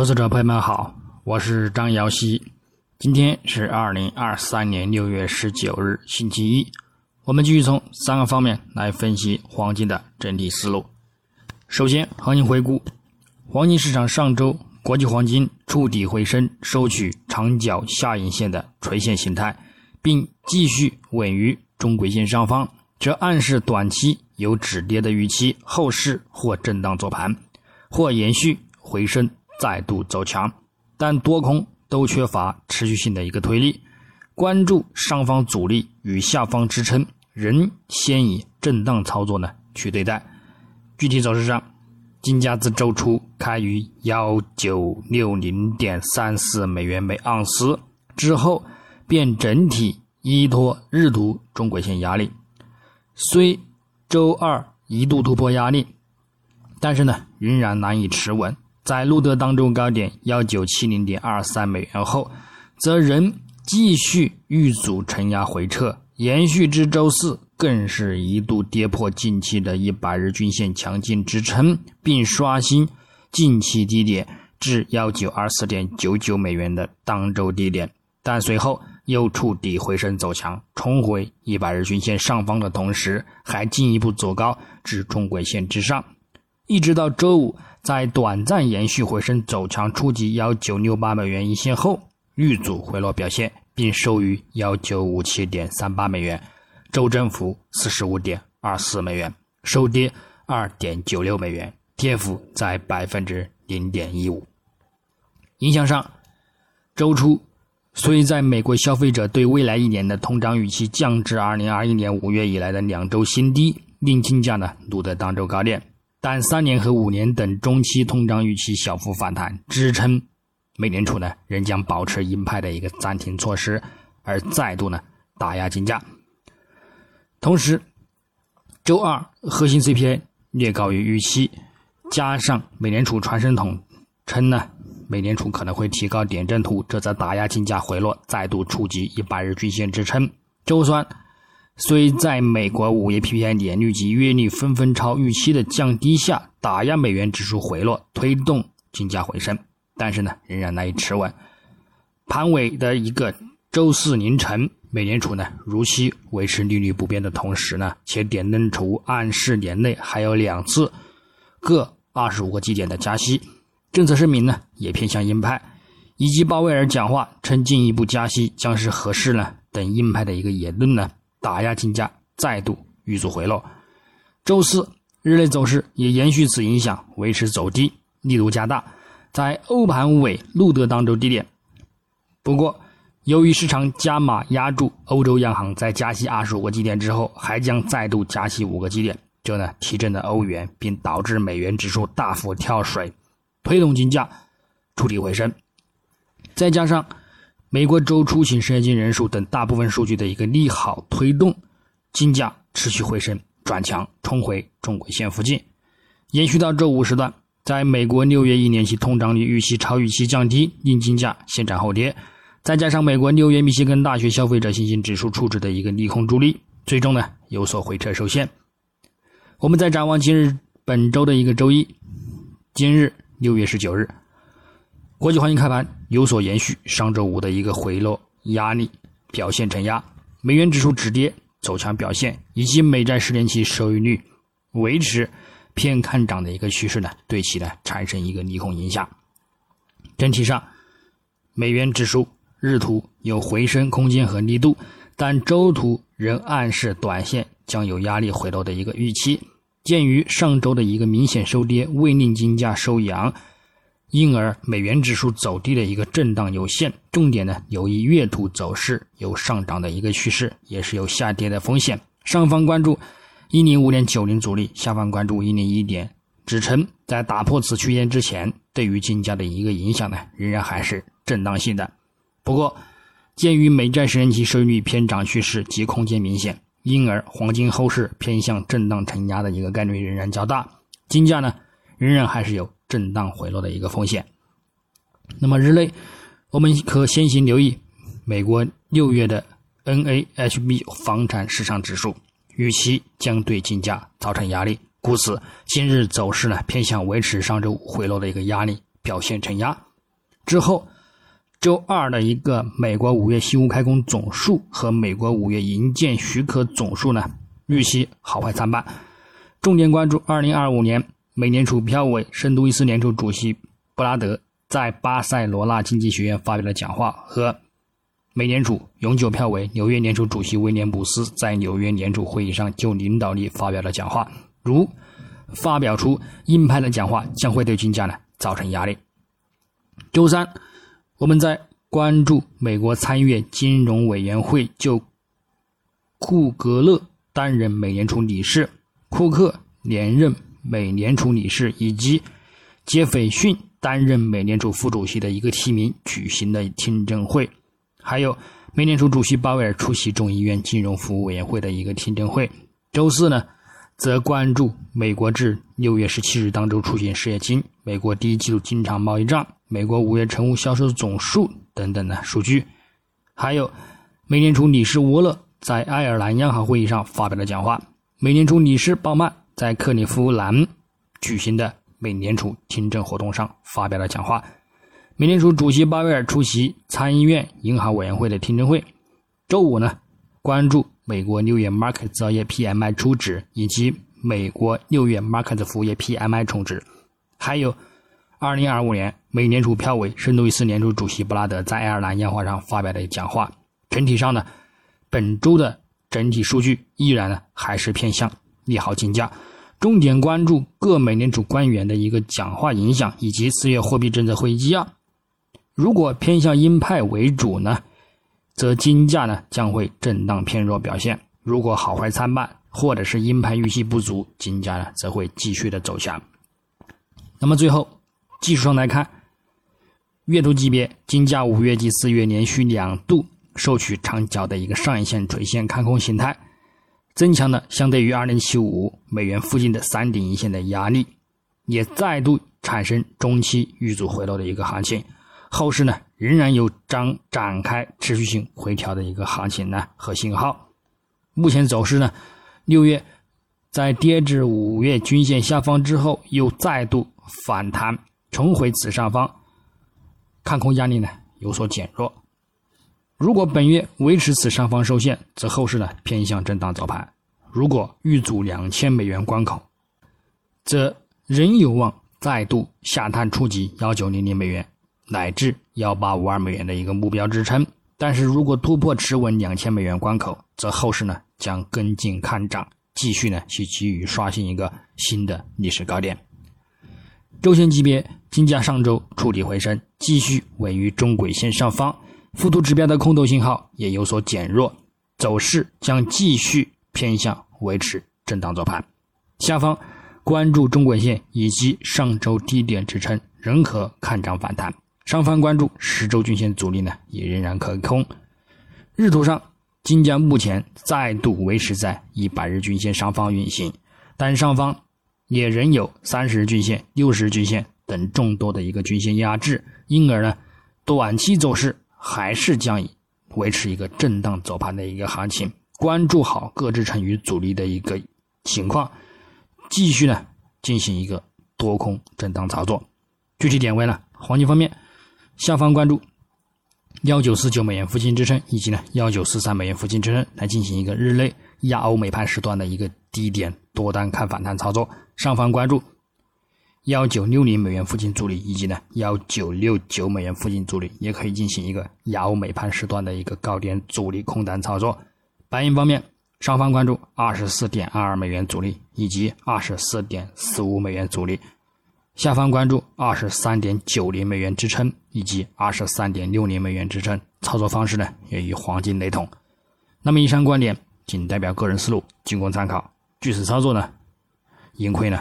投资者朋友们好，我是张瑶希。今天是二零二三年六月十九日，星期一。我们继续从三个方面来分析黄金的整体思路。首先，行情回顾：黄金市场上周国际黄金触底回升，收取长角下影线的垂线形态，并继续稳于中轨线上方，这暗示短期有止跌的预期，后市或震荡做盘，或延续回升。再度走强，但多空都缺乏持续性的一个推力。关注上方阻力与下方支撑，仍先以震荡操作呢去对待。具体走势上，金价自周初开于幺九六零点三四美元每盎司之后，便整体依托日图中轨线压力，虽周二一度突破压力，但是呢仍然难以持稳。在录得当中高点幺九七零点二三美元后，则仍继续遇阻承压回撤，延续至周四，更是一度跌破近期的一百日均线强劲支撑，并刷新近期低点至幺九二四点九九美元的当周低点，但随后又触底回升走强，重回一百日均线上方的同时，还进一步走高至中轨线之上，一直到周五。在短暂延续回升走强，触及幺九六八美元一线后，遇阻回落表现，并收于幺九五七点三八美元，周振幅四十五点二四美元，收跌二点九六美元，跌幅在百分之零点一五。影响上，周初虽在美国消费者对未来一年的通胀预期降至二零二一年五月以来的两周新低，令金价呢录得当周高点。但三年和五年等中期通胀预期小幅反弹，支撑美联储呢仍将保持鹰派的一个暂停措施，而再度呢打压金价。同时，周二核心 CPI 略高于预期，加上美联储传声筒称呢美联储可能会提高点阵图，这则打压金价回落，再度触及一百日均线支撑。周三。虽在美国五月 PPI 年率及月率纷纷超预期的降低下，打压美元指数回落，推动金价回升，但是呢，仍然难以持稳。盘尾的一个周四凌晨，美联储呢如期维持利率不变的同时呢，且点灯图暗示年内还有两次各二十五个基点的加息，政策声明呢也偏向鹰派，以及鲍威尔讲话称进一步加息将是合适呢等鹰派的一个言论呢。打压金价再度遇阻回落，周四日内走势也延续此影响，维持走低力度加大，在欧盘尾录得当周低点。不过，由于市场加码压住欧洲央行在加息二十五个基点之后，还将再度加息五个基点，这呢提振了欧元，并导致美元指数大幅跳水，推动金价触底回升。再加上。美国周出行失业金人数等大部分数据的一个利好推动，金价持续回升转强，冲回中轨线附近，延续到周五时段，在美国六月一年期通胀率预期超预期降低，令金价先涨后跌，再加上美国六月密歇根大学消费者信心指数处置的一个利空助力，最终呢有所回撤受限。我们再展望今日本周的一个周一，今日六月十九日。国际黄金开盘有所延续，上周五的一个回落压力表现承压，美元指数止跌走强表现，以及美债十年期收益率维持偏看涨的一个趋势呢，对其呢产生一个利空影响。整体上，美元指数日图有回升空间和力度，但周图仍暗示短线将有压力回落的一个预期。鉴于上周的一个明显收跌未令金价收阳。因而，美元指数走低的一个震荡有限，重点呢，由于月图走势有上涨的一个趋势，也是有下跌的风险。上方关注一零五点九零阻力，下方关注一零一点支撑。在打破此区间之前，对于金价的一个影响呢，仍然还是震荡性的。不过，鉴于美债十年期收益率偏涨趋势及空间明显，因而黄金后市偏向震荡承压的一个概率仍然较大。金价呢，仍然还是有。震荡回落的一个风险。那么日内，我们可先行留意美国六月的 NAHB 房产市场指数，预期将对金价造成压力，故此今日走势呢偏向维持上周五回落的一个压力表现承压。之后，周二的一个美国五月新屋开工总数和美国五月营建许可总数呢，预期好坏参半。重点关注二零二五年，美联储票委、圣路易斯联储主席布拉德在巴塞罗那经济学院发表的讲话和。美联储永久票委、纽约联储主席威廉姆斯在纽约联储会议上就领导力发表了讲话，如发表出鹰派的讲话将会对金价呢造成压力。周三，我们在关注美国参议院金融委员会就库格勒担任美联储理事、库克连任美联储理事以及杰斐逊担任美联储副主席的一个提名举行的听证会。还有，美联储主席鲍威尔出席众议院金融服务委员会的一个听证会。周四呢，则关注美国至六月十七日当周出现失业金、美国第一季度经常贸易账、美国五月成屋销售总数等等的数据。还有，美联储理事沃勒在爱尔兰央行会议上发表的讲话。美联储理事鲍曼在克利夫兰举行的美联储听证活动上发表了讲话。美联储主席鲍威尔出席参议院银行委员会的听证会。周五呢，关注美国六月 market 制造业 PMI 初值以及美国六月 market 服务业 PMI 重值，还有2025年美联储票委圣路易斯联储主席布拉德在爱尔兰烟花上发表的讲话。整体上呢，本周的整体数据依然呢还是偏向利好金价。重点关注各美联储官员的一个讲话影响，以及四月货币政策会议纪要。如果偏向鹰派为主呢，则金价呢将会震荡偏弱表现；如果好坏参半，或者是鹰派预期不足，金价呢则会继续的走强。那么最后，技术上来看，月度级别金价五月及四月连续两度收取长角的一个上影线垂线看空形态，增强了相对于二零七五美元附近的三顶一线的压力，也再度产生中期遇阻回落的一个行情。后市呢，仍然有张展开持续性回调的一个行情呢和信号。目前走势呢，六月在跌至五月均线下方之后，又再度反弹，重回此上方，看空压力呢有所减弱。如果本月维持此上方受限，则后市呢偏向震荡走盘。如果遇阻两千美元关口，则仍有望再度下探触及幺九零零美元。乃至幺八五二美元的一个目标支撑，但是如果突破持稳两千美元关口，则后市呢将跟进看涨，继续呢去给予刷新一个新的历史高点。周线级别金价上周触底回升，继续位于中轨线上方，附图指标的空头信号也有所减弱，走势将继续偏向维持震荡走盘。下方关注中轨线以及上周低点支撑，仍可看涨反弹。上方关注十周均线阻力呢，也仍然可空。日图上，金价目前再度维持在一百日均线上方运行，但上方也仍有三十日均线、六十日均线等众多的一个均线压制，因而呢，短期走势还是将以维持一个震荡走盘的一个行情。关注好各支撑与阻力的一个情况，继续呢进行一个多空震荡操作。具体点位呢，黄金方面。下方关注幺九四九美元附近支撑，以及呢幺九四三美元附近支撑，来进行一个日内亚欧美盘时段的一个低点多单看反弹操作。上方关注幺九六零美元附近阻力，以及呢幺九六九美元附近阻力，也可以进行一个亚欧美盘时段的一个高点阻力空单操作。白银方面，上方关注二十四点二二美元阻力，以及二十四点四五美元阻力。下方关注二十三点九零美元支撑以及二十三点六零美元支撑，操作方式呢也与黄金雷同。那么以上观点仅代表个人思路，仅供参考。据此操作呢，盈亏呢